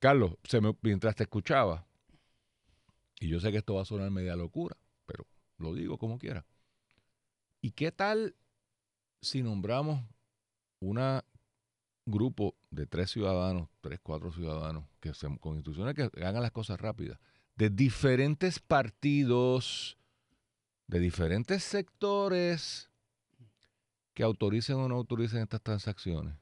Carlos, se me- mientras te escuchaba, y yo sé que esto va a sonar media locura, pero lo digo como quiera. ¿Y qué tal si nombramos un grupo de tres ciudadanos, tres, cuatro ciudadanos, que se, con instituciones que hagan las cosas rápidas, de diferentes partidos, de diferentes sectores, que autoricen o no autoricen estas transacciones?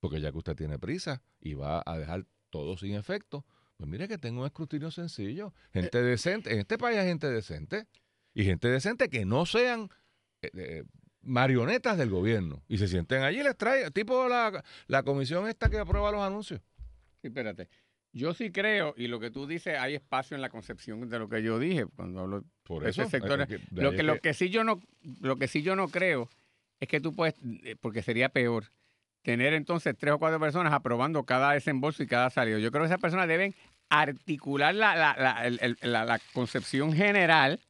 Porque ya que usted tiene prisa y va a dejar todo sin efecto, pues mire que tengo un escrutinio sencillo. Gente decente, en este país hay gente decente y gente decente que no sean eh, eh, marionetas del gobierno y se sienten allí y les trae, tipo la, la comisión esta que aprueba los anuncios. Sí, espérate. Yo sí creo, y lo que tú dices, hay espacio en la concepción de lo que yo dije cuando hablo Por eso, sector eh, es- que- de lo que, lo que sí yo no lo que sí yo no creo es que tú puedes eh, porque sería peor tener entonces tres o cuatro personas aprobando cada desembolso y cada salido. Yo creo que esas personas deben articular la, la, la- el- la- concepción general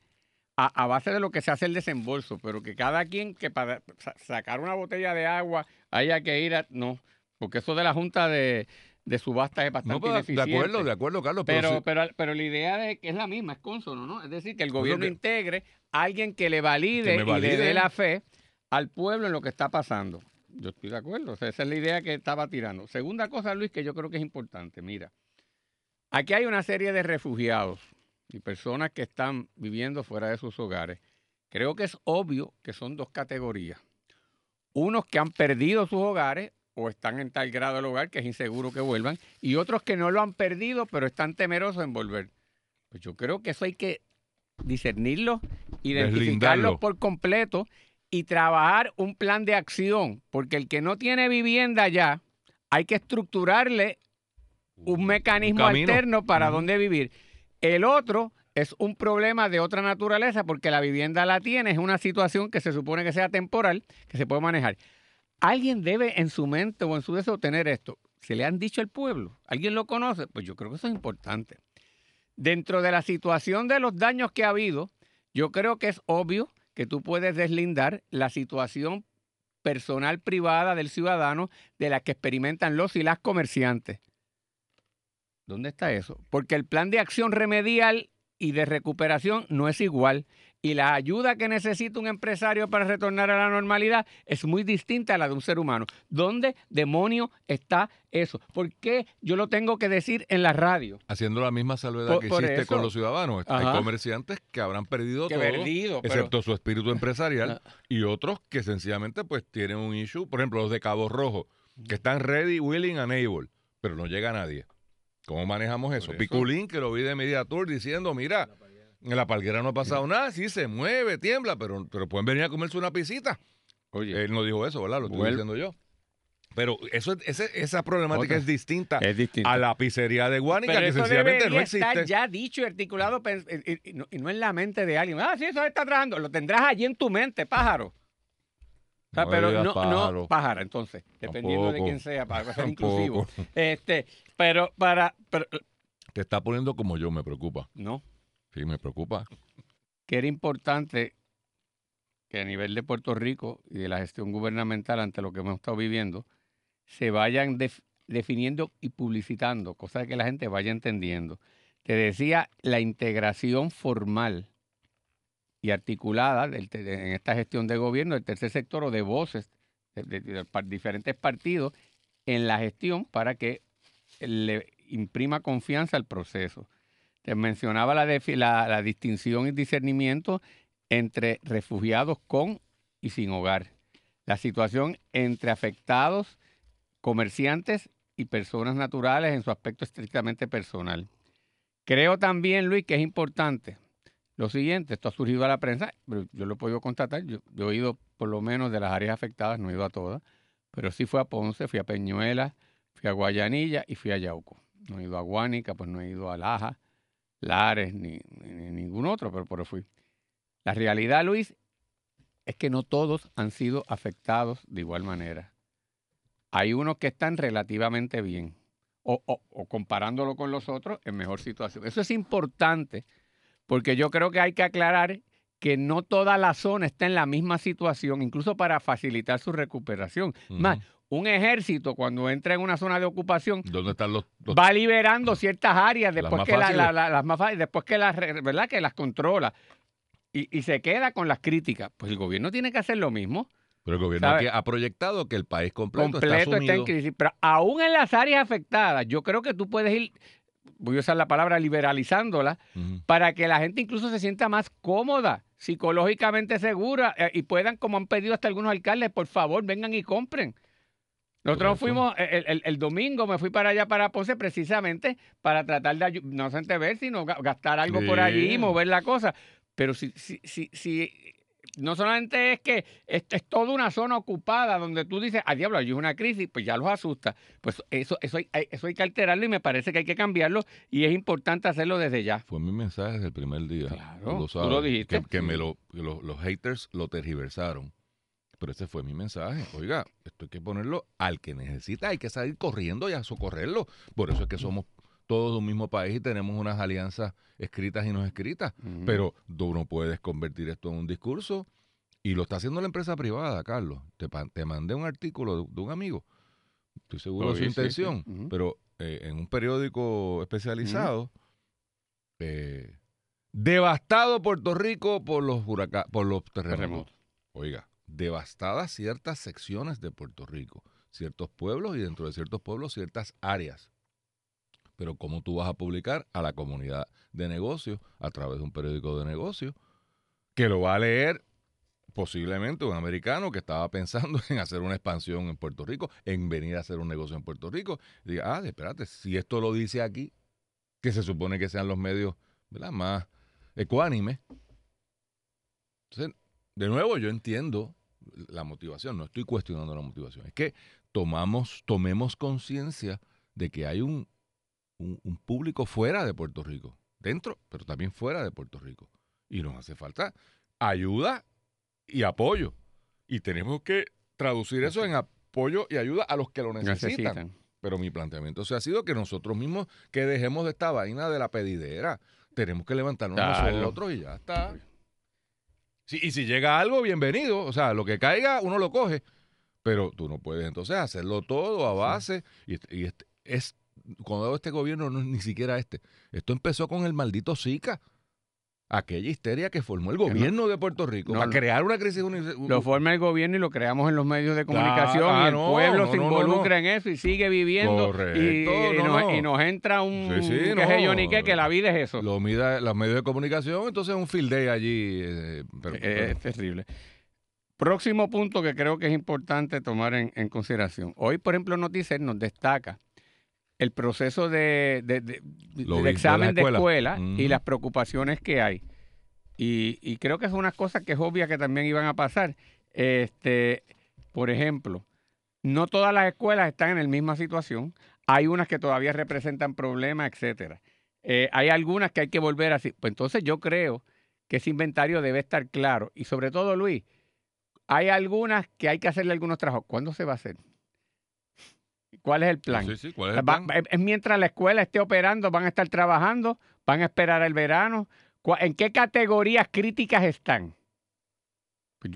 a, a base de lo que se hace el desembolso, pero que cada quien que para sa- sacar una botella de agua haya que ir a no, porque eso de la junta de, de subastas es bastante No, pero de acuerdo, de acuerdo, Carlos, pero, Pero, si- pero, pero la idea de que es la misma, es consono, ¿no? Es decir, que el gobierno que- integre a alguien que le valide, Que y le dé la fe al pueblo en lo que está pasando. Yo estoy de acuerdo, o sea, esa es la idea que estaba tirando. Segunda cosa, Luis, que yo creo que es importante, mira, aquí hay una serie de refugiados y personas que están viviendo fuera de sus hogares. Creo que es obvio que son dos categorías. Unos que han perdido sus hogares o están en tal grado del hogar que es inseguro que vuelvan, y otros que no lo han perdido, pero están temerosos en volver. Pues yo creo que eso hay que discernirlo, identificarlo Deslindarlo. por completo y trabajar un plan de acción, porque el que no tiene vivienda ya, hay que estructurarle un mecanismo camino. alterno para dónde vivir. El otro es un problema de otra naturaleza porque la vivienda la tiene, es una situación que se supone que sea temporal, que se puede manejar. Alguien debe en su mente o en su deseo tener esto. ¿Se le han dicho al pueblo? ¿Alguien lo conoce? Pues yo creo que eso es importante. Dentro de la situación de los daños que ha habido, yo creo que es obvio que tú puedes deslindar la situación personal privada del ciudadano de la que experimentan los y las comerciantes. ¿Dónde está eso? Porque el plan de acción remedial y de recuperación no es igual. Y la ayuda que necesita un empresario para retornar a la normalidad es muy distinta a la de un ser humano. ¿Dónde demonio está eso? ¿Por qué yo lo tengo que decir en la radio? haciendo la misma salvedad Por- que por hiciste con los ciudadanos. Ajá. Hay comerciantes que habrán perdido Que todo, perdido, pero- excepto su espíritu empresarial, y otros que sencillamente pues tienen un issue, por ejemplo, los de Cabo Rojo, que están ready, willing and able, pero no llega nadie. ¿Cómo manejamos eso? eso. Piculín, que lo vi de Media Tour diciendo, mira, en la palguera no ha pasado nada, sí se mueve, tiembla, pero, pero pueden venir a comerse una pisita. Oye, Él no dijo eso, ¿verdad? Lo estoy diciendo yo. Pero eso, esa problemática Otra. es distinta es a la pizzería de Guánica, Pero que eso sencillamente no existe. ya dicho y articulado y, y- y no, y no en la mente de alguien. Ah, sí, eso está trabajando. Lo tendrás allí en tu mente, pájaro. O sea, No pero no, pájaro. no, pájara, entonces, dependiendo de quién sea, para ser inclusivo. Este, pero para, pero- Te está poniendo como yo, me preocupa. no, Sí, me preocupa. que era importante que a nivel de Puerto Rico y de la gestión gubernamental ante lo que hemos estado viviendo, se vayan def- definiendo y publicitando, cosa que la gente vaya entendiendo. Te decía, la integración formal y articulada en esta gestión de gobierno del tercer sector o de voces de, de- diferentes partidos en la gestión para que le imprima confianza al proceso. Te mencionaba la, distinción y discernimiento entre refugiados con y sin hogar. La situación entre afectados, comerciantes y personas naturales en su aspecto estrictamente personal. Creo también, Luis, que es importante lo siguiente, esto ha surgido a la prensa, pero yo lo he podido constatar, yo, yo he ido por lo menos de las áreas afectadas, no he ido a todas, pero sí fui a Ponce, fui a Peñuela, fui a Guayanilla y fui a Yauco. No he ido a Guánica, pues no he ido a Laja, Lares, ni, ni- ni ningún otro, pero, pero fui. La realidad, Luis, es que no todos han sido afectados de igual manera. Hay unos que están relativamente bien, o- o comparándolo con los otros, en mejor situación. Eso es importante, porque yo creo que hay que aclarar que no toda la zona está en la misma situación, incluso para facilitar su recuperación. Más, un ejército cuando entra en una zona de ocupación ¿Dónde están los, los- va liberando ciertas áreas después que la- fáciles. la- la- las más fáciles, después que las verdad que las controla y, y se queda con las críticas. Pues el gobierno tiene que hacer lo mismo. Pero el gobierno ha proyectado que el país completo, completo está está, en crisis. Pero aún en las áreas afectadas, yo creo que tú puedes ir, voy a usar la palabra liberalizándola, para que la gente incluso se sienta más cómoda, psicológicamente segura eh, y puedan, como han pedido hasta algunos alcaldes, por favor, vengan y compren. Nosotros fuimos, eh, el, el- el domingo me fui para allá, para Ponce, precisamente para tratar de, no solamente ver, sino ga- gastar algo por allí, Sí. mover la cosa. Pero si, si, si, si no solamente es que esto es toda una zona ocupada donde tú dices, a diablo, hay una crisis, pues ya los asusta. Pues eso, eso, hay, eso hay que alterarlo y me parece que hay que cambiarlo y es importante hacerlo desde ya. Fue mi mensaje desde el primer día. Claro, Tú lo tú lo sabes, dijiste. Que, que me lo, que lo- los haters lo tergiversaron. Pero ese fue mi mensaje. Oiga, esto hay que ponerlo al que necesita, hay que salir corriendo y a socorrerlo. Por eso es que somos todos de un mismo país y tenemos unas alianzas escritas y no escritas. Pero tú no puedes convertir esto en un discurso. Y lo está haciendo la empresa privada, Carlos. Te, te mandé un artículo de, de un amigo. Estoy seguro de su vi, sí, sí. intención. Pero eh, en un periódico especializado, eh, devastado Puerto Rico por los por los terremotos. Terremotos. Oiga, devastadas ciertas secciones de Puerto Rico, ciertos pueblos y dentro de ciertos pueblos ciertas áreas. Pero ¿cómo tú vas a publicar a la comunidad de negocios a través de un periódico de negocios que lo va a leer posiblemente un americano que estaba pensando en hacer una expansión en Puerto Rico, en venir a hacer un negocio en Puerto Rico? Diga, ah, espérate, si esto lo dice aquí, que se supone que sean los medios más ecuánimes. Entonces, de nuevo, yo entiendo la motivación, no estoy cuestionando la motivación, es que tomamos, tomemos conciencia de que hay un, un, un público fuera de Puerto Rico, dentro, pero también fuera de Puerto Rico. Y nos hace falta ayuda y apoyo. Y tenemos que traducir eso en apoyo y ayuda a los que lo necesitan. necesitan. Pero mi planteamiento se ha sido que nosotros mismos que dejemos de esta vaina de la pedidera. Tenemos que levantarnos nosotros y ya está. Y si llega algo, bienvenido. O sea, lo que caiga, uno lo coge. Pero tú no puedes entonces hacerlo todo a base. Y, este- y este- es cuando este gobierno, no es ni siquiera este. Esto empezó con el maldito Zika. Aquella histeria que formó el no- gobierno de Puerto Rico no, para crear una crisis. uni- Lo forma el gobierno y lo creamos en los medios de comunicación ah, y el no, pueblo se involucra en eso y sigue viviendo y, Correcto, y nos, y nos entra un Sí, sí, no. sé yo ni qué, que la vida es eso. Lo mida los medios de comunicación, entonces un field day allí. eh, pero- Eh, pero- es terrible. Próximo punto que creo que es importante tomar en, en consideración. Hoy, por ejemplo, Noticias nos destaca el proceso de, de- examen de escuela. escuela, y las preocupaciones que hay. Y, y creo que es una cosa que es obvia que también iban a pasar. Este, por ejemplo, no todas las escuelas están en la misma situación. Hay unas que todavía representan problemas, etcétera. Eh, hay algunas que hay que volver así. Pues entonces yo creo que ese inventario debe estar claro. Y sobre todo, Luis, hay algunas que hay que hacerle algunos trabajos. ¿Cuándo se va a hacer? ¿Cuál es el plan? Sí, sí, ¿cuál es el Va- plan? es- es mientras la escuela esté operando, van a estar trabajando, van a esperar el verano. ¿Cuá- ¿En qué categorías críticas están? Pues,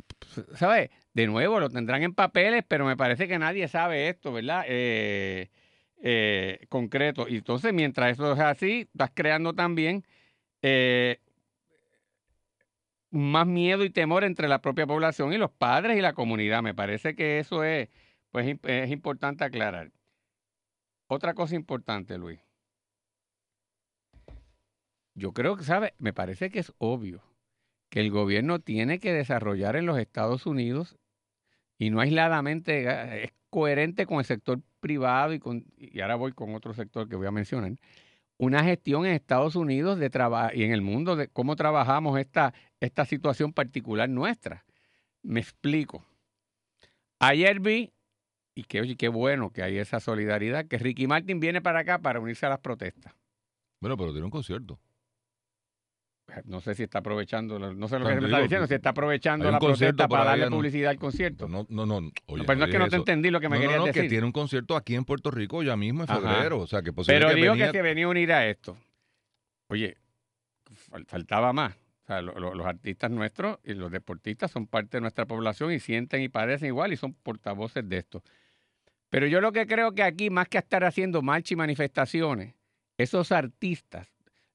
¿Sabes? De nuevo, lo tendrán en papeles, pero me parece que nadie sabe esto, ¿verdad? Eh, eh, concreto. Y entonces, mientras eso es así, vas creando también eh, más miedo y temor entre la propia población y los padres y la comunidad. Me parece que eso es, pues, es importante aclarar. Otra cosa importante, Luis. Yo creo que, ¿sabe? Me parece que es obvio que el gobierno tiene que desarrollar en los Estados Unidos y no aisladamente, eh, es coherente con el sector privado y, con, y ahora voy con otro sector que voy a mencionar, una gestión en Estados Unidos de y en el mundo de cómo trabajamos esta, esta situación particular nuestra. Me explico. Ayer vi, y que oye, qué bueno que hay esa solidaridad, que Ricky Martin viene para acá para unirse a las protestas. Bueno, pero tiene un concierto. No sé si está aprovechando, no sé lo que Tan me está digo, diciendo, si está aprovechando la protesta para darle publicidad al concierto. No, no, no. Oye, No, pero no es que no te eso. entendí lo que me querías no, que decir. tiene un concierto aquí en Puerto Rico ya mismo en Ajá. febrero. O sea, que Pero posiblemente dijo venía- que se venía a unir a esto. Oye, fal- faltaba más. O sea, lo- lo- los artistas nuestros y los deportistas son parte de nuestra población y sienten y padecen igual y son portavoces de esto. Pero yo lo que creo que aquí, más que estar haciendo marchas y manifestaciones, esos artistas,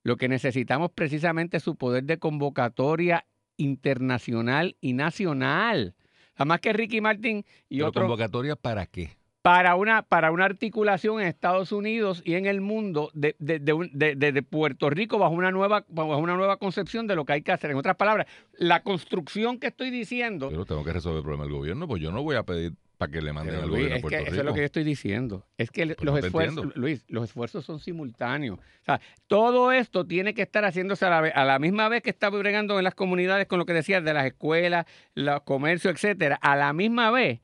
lo que necesitamos precisamente es su poder de convocatoria internacional y nacional. Además que Ricky Martin y ¿Pero otros convocatoria para qué? Para una, para una articulación en Estados Unidos y en el mundo de, Puerto Rico bajo una, nueva, bajo una nueva concepción de lo que hay que hacer. En otras palabras, la construcción que estoy diciendo, Pero tengo que resolver el problema del gobierno, pues yo no voy a pedir para que le manden Pero, al Luis, gobierno a es que Puerto eso Rico. es lo que yo estoy diciendo. Es que Pues los no esfuerzos, entiendo. Luis, los esfuerzos son simultáneos. O sea, todo esto tiene que estar haciéndose a la, vez- a la misma vez que está bregando en las comunidades con lo que decías de las escuelas, los comercios, etcétera. A la misma vez,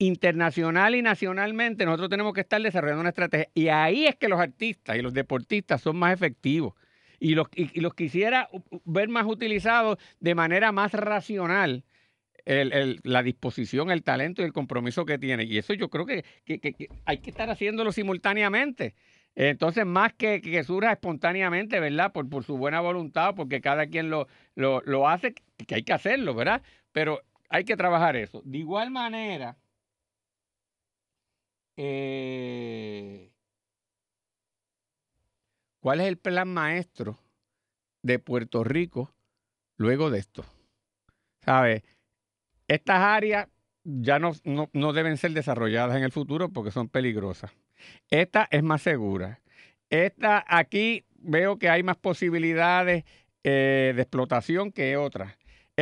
internacional y nacionalmente, nosotros tenemos que estar desarrollando una estrategia. Y ahí es que los artistas y los deportistas son más efectivos. Y los, y- los quisiera ver más utilizados de manera más racional la disposición, el talento y el compromiso que tiene. Y eso yo creo que, hay que estar haciéndolo simultáneamente. Entonces, más que, surja espontáneamente, ¿verdad? Por, su buena voluntad, porque cada quien lo hace, que hay que hacerlo, ¿verdad? Pero hay que trabajar eso. De igual manera, eh, ¿cuál es el plan maestro de Puerto Rico luego de esto? ¿Sabes? Estas áreas ya no, no, no deben ser desarrolladas en el futuro porque son peligrosas. Esta es más segura. Esta aquí veo que hay más posibilidades eh, de explotación que otras.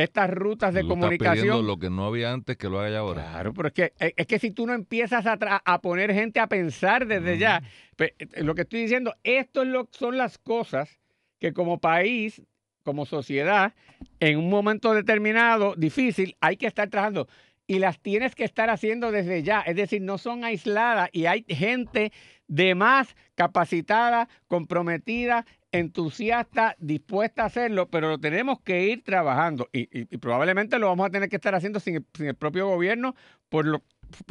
Estas rutas de comunicación. lo que no había antes que lo haga ahora. Claro, pero es que, es es que si tú no empiezas a, tra- a poner gente a pensar desde ya, pues, eh, lo que estoy diciendo, esto es lo, son las cosas que como país, como sociedad, en un momento determinado, difícil, hay que estar trabajando. Y las tienes que estar haciendo desde ya. Es decir, no son aisladas y hay gente de más capacitada, comprometida, entusiasta, dispuesta a hacerlo, pero lo tenemos que ir trabajando. Y, probablemente lo vamos a tener que estar haciendo sin el, propio gobierno por,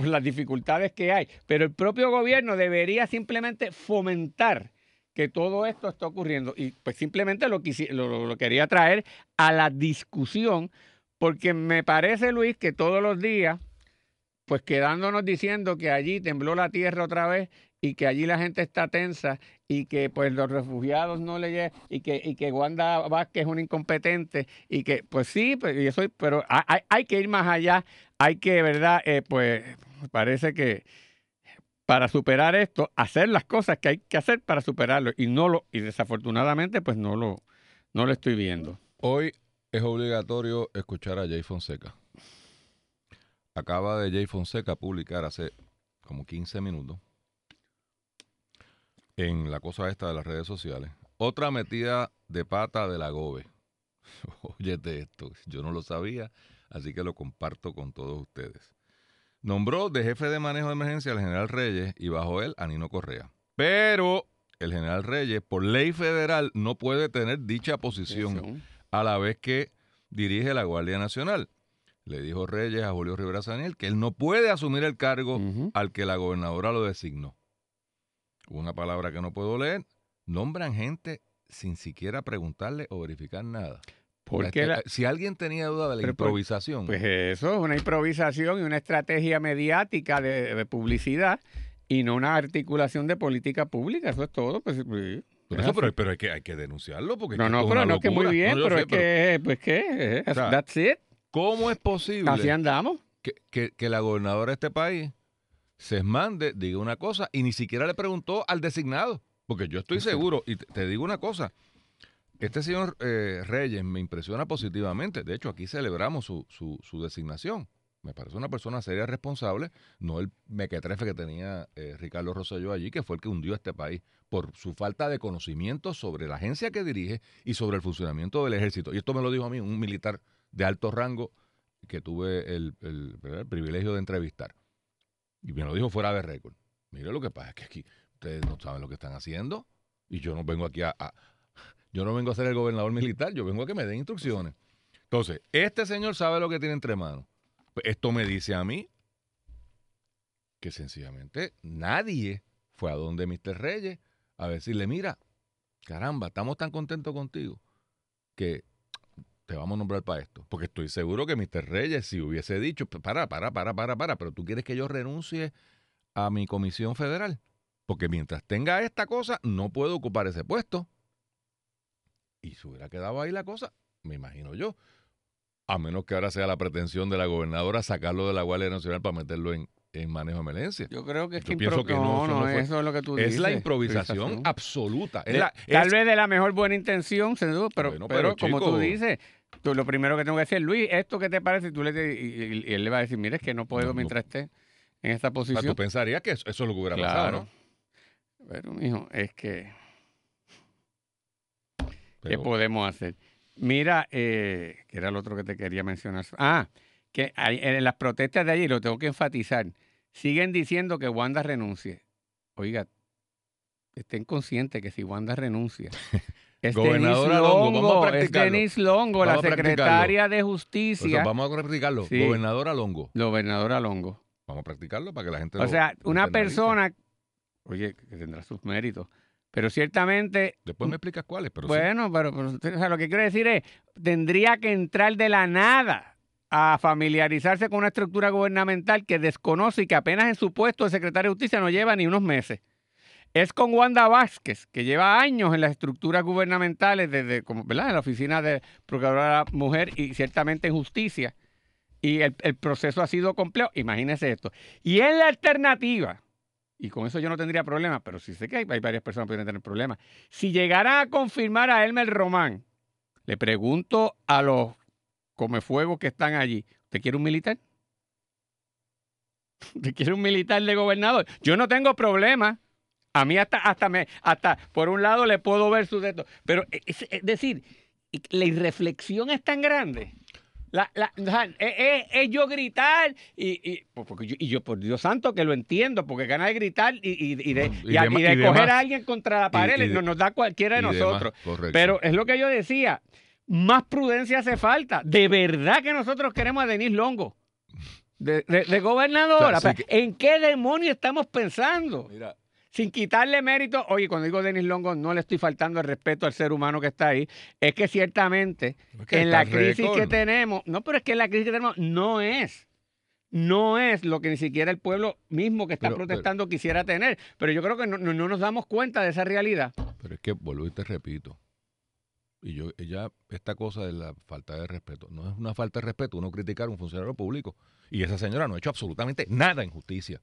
las dificultades que hay. Pero el propio gobierno debería simplemente fomentar que todo esto está ocurriendo. Y pues simplemente lo- lo quería traer a la discusión, porque me parece, Luis, que todos los días, pues quedándonos diciendo que allí tembló la tierra otra vez y que allí la gente está tensa y que pues los refugiados no le llegan y que, y que Wanda Vázquez es un incompetente y que pues sí, pues, y eso, pero hay, hay- que ir más allá, hay que, ¿verdad? Eh, pues parece que para superar esto, hacer las cosas que hay que hacer para superarlo y no lo, y desafortunadamente pues no lo, no lo estoy viendo. Hoy es obligatorio escuchar a Jay Fonseca. Acaba de Jay Fonseca publicar hace como 15 minutos en la cosa esta de las redes sociales. Otra metida de pata de la GOBE. Óyete esto, yo no lo sabía, así que lo comparto con todos ustedes. Nombró de jefe de manejo de emergencia al general Reyes y bajo él a Nino Correa. Pero el general Reyes, por ley federal, no puede tener dicha posición a la vez que dirige la Guardia Nacional. Le dijo Reyes a Julio Rivera Saniel que él no puede asumir el cargo al que la gobernadora lo designó. Una palabra que no puedo leer. Nombran gente sin siquiera preguntarle o verificar nada. Porque la- si alguien tenía duda de la Pero improvisación, Pues eso es una improvisación y una estrategia mediática de, de publicidad y no una articulación de política pública. Eso es todo. Pues, es eso, pero, pero hay, que, hay que denunciarlo porque no, no, pero no que muy locura. bien, No, pero sé, es que, pues qué, O sea, that's it. ¿Cómo es posible Así andamos. que, que- que la gobernadora de este país se mande, diga una cosa y ni siquiera le preguntó al designado? Porque yo estoy seguro, y te, digo una cosa, este señor eh, Reyes me impresiona positivamente. De hecho, aquí celebramos su, su, su designación. Me parece una persona seria responsable, no el mequetrefe que tenía eh, Ricardo Rosselló allí, que fue el que hundió a este país por su falta de conocimiento sobre la agencia que dirige y sobre el funcionamiento del ejército. Y esto me lo dijo a mí, un militar de alto rango que tuve el, el privilegio de entrevistar. Y me lo dijo fuera de récord. Mire lo que pasa, es que aquí ustedes no saben lo que están haciendo. Y yo no vengo aquí a, a- yo no vengo a ser el gobernador militar, yo vengo a que me den instrucciones. Entonces, este señor sabe lo que tiene entre manos. Pues esto me dice a mí que sencillamente nadie fue a donde Mr. Reyes a decirle, mira, caramba, estamos tan contentos contigo que te vamos a nombrar para esto. Porque estoy seguro que Mr. Reyes, si hubiese dicho, para, para, para, para, para, pero tú quieres que yo renuncie a mi comisión federal. Porque mientras tenga esta cosa, no puedo ocupar ese puesto. Y se hubiera quedado ahí la cosa, me imagino yo. A menos que ahora sea la pretensión de la gobernadora sacarlo de la Guardia Nacional para meterlo en, en manejo de emergencia. Yo creo que es Yo que, pienso que no, no, no eso es lo que tú es dices. la improvisación absoluta. Es De- la- tal es- vez de la mejor buena intención, sin duda, pero, Bueno, pero, pero, como tú dices, tú, lo primero que tengo que decir, Luis, ¿esto qué te parece? Y, tú le, y, y- y él le va a decir, mire, es que no puedo No, mientras esté en esta o sea, posición. tú pensarías que eso, eso es lo que hubiera pasado, claro. ¿no? Pero, mijo, es que, ¿qué podemos hacer? Mira, eh, que era el otro que te quería mencionar. Ah, que hay- en las protestas de allí, lo tengo que enfatizar, siguen diciendo que Wanda renuncie. Oiga, estén conscientes que si Wanda renuncia, es Gobernadora Longo, vamos a es. Denise Longo, Vamos la secretaria de Justicia, vamos a practicarlo. Sí. Gobernadora Longo. gobernadora Longo. Vamos a practicarlo para que la gente O lo sea, una persona, oye, que tendrá sus méritos, pero ciertamente Después me explicas cuáles, pero sí. Bueno, pero, pero, o sea, lo que quiero decir es, tendría que entrar de la nada a familiarizarse con una estructura gubernamental que desconoce y que apenas en su puesto de secretario de justicia no lleva ni unos meses. Es con Wanda Vázquez, que lleva años en las estructuras gubernamentales, desde, como, ¿verdad? En la oficina de Procuradora Mujer y ciertamente en justicia. Y el, proceso ha sido complejo. Imagínese esto. Y en la alternativa, y con eso yo no tendría problema, pero sí sé que hay, hay varias personas que pueden tener problemas. Si llegaran a confirmar a Elmer Román, le pregunto a los comefuegos que están allí, ¿usted quiere un militar? ¿Usted quiere un militar de gobernador? Yo no tengo problema. A mí hasta, hasta me, hasta por un lado le puedo ver su dedo. Pero es, es decir, la irreflexión es tan grande. La, la- es, es- es yo gritar y, y, pues, porque yo, y yo, por Dios santo, que lo entiendo, porque ganas de gritar y, y- y de, de y coger a alguien contra la pared, de- nos, nos da cualquiera de demás, nosotros. Pero es lo que yo decía, más prudencia hace falta. De verdad que nosotros queremos a Denise Longo. De, de- de gobernadora. O sea, sí Pero, ¿En qué demonio estamos pensando? Mira, Sin quitarle mérito. Oye, cuando digo Denis Longo, no le estoy faltando el respeto al ser humano que está ahí. Es que ciertamente es que en la crisis récord. que tenemos, no, pero es que la crisis que tenemos no es. No es lo que ni siquiera el pueblo mismo que está Pero- pero- protestando quisiera tener. Pero yo creo que no, no- no nos damos cuenta de esa realidad. Pero es que vuelvo y te repito. Y yo, ya esta cosa de la falta de respeto, no es una falta de respeto uno criticar a un funcionario público. Y esa señora no ha hecho absolutamente nada en justicia.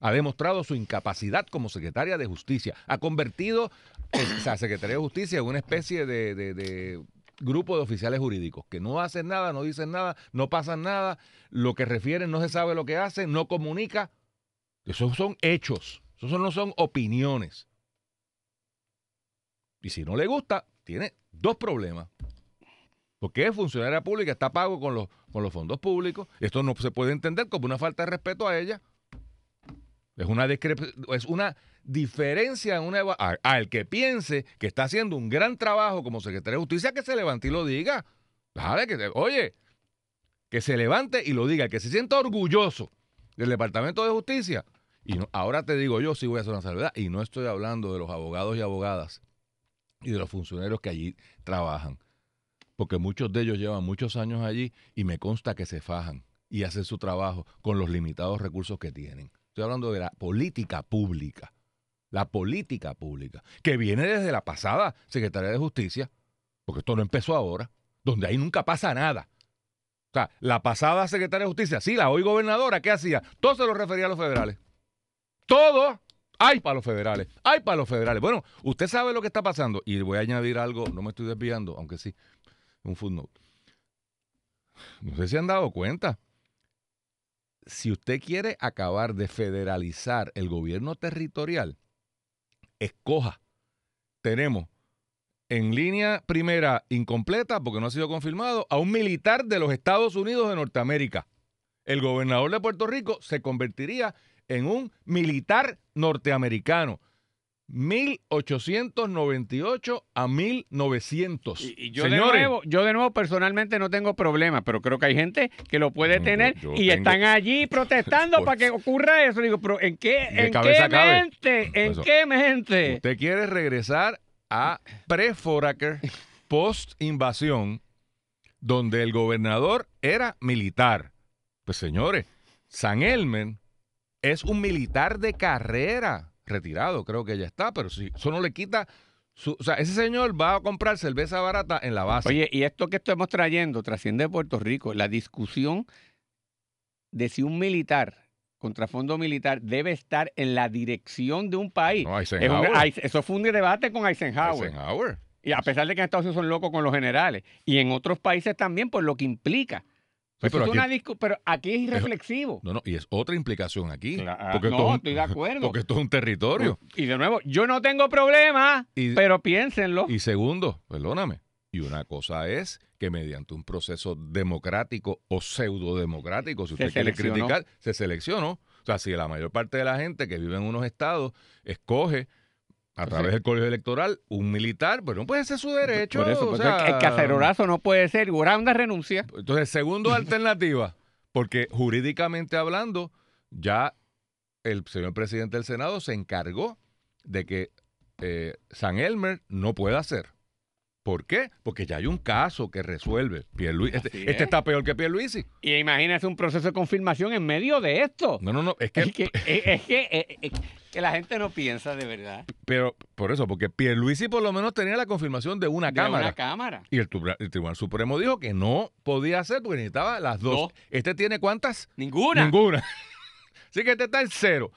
Ha demostrado su incapacidad como secretaria de justicia. Ha convertido esa secretaria de justicia en una especie de, de- de grupo de oficiales jurídicos que no hacen nada, no dicen nada, no pasan nada, lo que refieren no se sabe lo que hacen, no comunica. Esos son hechos, esos no son opiniones. Y si no le gusta, tiene dos problemas. Porque es funcionaria pública, está pago con los, con los fondos públicos. Esto no se puede entender como una falta de respeto a ella. Es una, es una diferencia en una al que piense que está haciendo un gran trabajo como secretario de justicia, que se levante y lo diga. Dale, que oye, que se levante y lo diga, que se sienta orgulloso del Departamento de Justicia. Y ahora te digo yo, sí voy a hacer una salvedad, y no estoy hablando de los abogados y abogadas y de los funcionarios que allí trabajan, porque muchos de ellos llevan muchos años allí y me consta que se fajan y hacen su trabajo con los limitados recursos que tienen. Estoy hablando de la política pública, la política pública, que viene desde la pasada Secretaría de Justicia, porque esto no empezó ahora, donde ahí nunca pasa nada. O sea, la pasada Secretaria de Justicia, sí, la hoy gobernadora, ¿qué hacía? Todo se lo refería a los federales. Todo hay para los federales, hay para los federales. Bueno, usted sabe lo que está pasando y voy a añadir algo, no me estoy desviando, aunque sí, un footnote. No sé si han dado cuenta. Si usted quiere acabar de federalizar el gobierno territorial, escoja. Tenemos en línea primera incompleta, porque no ha sido confirmado, a un militar de los Estados Unidos de Norteamérica. El gobernador de Puerto Rico se convertiría en un militar norteamericano. 1898 a 1900. Y, y yo, de nuevo, yo de nuevo personalmente no tengo problema, pero creo que hay gente que lo puede tener yo- yo y tengo- están allí protestando para que ocurra eso. Digo, pero ¿en qué, ¿De en qué cabe? mente? ¿En Eso. qué mente? usted quiere regresar a pre-Foraker, post-invasión, donde el gobernador era militar. Pues señores, San Elmen es un militar de carrera, retirado, creo que ya está, pero si eso no le quita. Su, o sea, ese señor va a comprar cerveza barata en la base. Oye, y esto que estamos trayendo trasciende de Puerto Rico, la discusión de si un militar, contrafondo militar, debe estar en la dirección de un país. No, Es un- eso fue un debate con Eisenhower. Eisenhower. Y a pesar de que en Estados Unidos son locos con los generales. Y en otros países también, por lo que implica. Pues pero aquí- una discu- pero aquí es irreflexivo. No, no, y es otra implicación aquí. Claro, porque, no, es estoy de acuerdo. porque esto es un territorio. Y de nuevo, yo no tengo problema, Y- pero piénsenlo. Y segundo, perdóname, y una cosa es que mediante un proceso democrático o pseudo-democrático, si Se usted quiere seleccionó. criticar, se seleccionó. O sea, si la mayor parte de la gente que vive en unos estados escoge a través del colegio electoral un militar, pues no puede ser su derecho. Por eso, o porque sea, el cacerolazo no puede ser. Uranda renuncia. Entonces, segunda alternativa, porque jurídicamente hablando, ya el señor presidente del Senado se encargó de que eh, San Elmer no pueda hacer. ¿Por qué? Porque ya hay un caso que resuelve. Pierluisi, este, es. este está peor que Pierluisi. Y imagínese un proceso de confirmación en medio de esto. No, no, no, es que, Es que, es, es que, eh, eh, que la gente no piensa de verdad. pero por eso, porque Pierluisi por lo menos tenía la confirmación de una De cámara. una cámara. Y el, Tribunal- el Tribunal Supremo dijo que no podía hacer porque necesitaba las dos. Dos. Este tiene cuántas? Ninguna. Ninguna. Así que este está en cero.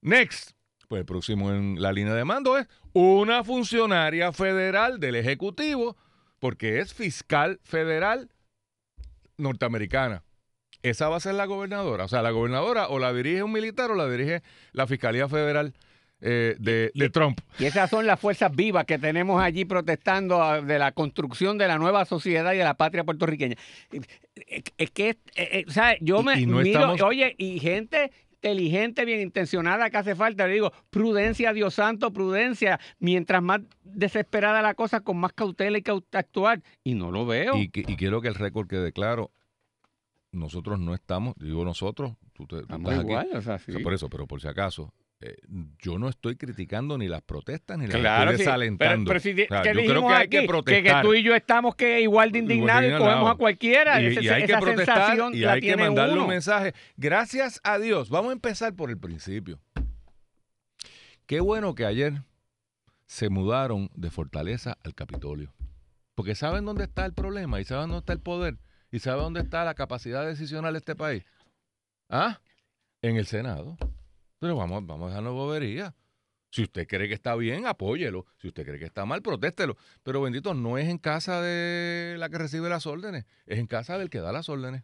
Next. Pues el próximo en la línea de mando es una funcionaria federal del Ejecutivo, porque es fiscal federal norteamericana. Esa va a ser la gobernadora. O sea, la gobernadora o la dirige un militar o la dirige la Fiscalía Federal eh, de, de Trump. Y esas son las fuerzas vivas que tenemos allí protestando a- de la construcción de la nueva sociedad y de la patria puertorriqueña. Es es que, eh, eh, ¿sabes? Yo Y- me y no miro, estamos- oye, y gente inteligente, bien intencionada que hace falta, le digo, prudencia, Dios santo, prudencia. Mientras más desesperada la cosa, con más cautela hay que actuar. Y no lo veo. Y, y quiero que el récord quede claro. Nosotros no estamos, digo nosotros, tú, te- tú Estamos estás aquí. igual, o sea, O sea, sí. por eso, pero por si acaso, eh, yo no estoy criticando ni las protestas ni las Claro, estoy sí. Pero, desalentando. pero si di- O sea, ¿qué yo creo que hay aquí? que que, protestar. tú y yo estamos que igual de Igual de indignados y cogemos a cualquiera. y, Ese- y hay que esa protestar sensación y la hay que mandarle uno. un mensaje. Gracias a Dios. Vamos a empezar por el principio. Qué bueno que ayer se mudaron de Fortaleza al Capitolio. Porque saben dónde está el problema y saben dónde está el poder y saben dónde está la capacidad decisional de este país. ¿Ah? En el Senado. Pero vamos, vamos a dejarnos bobería. Si usted cree que está bien, apóyelo. Si usted cree que está mal, protéstelo. Pero bendito, no es en casa de la que recibe las órdenes, es en casa del que da las órdenes.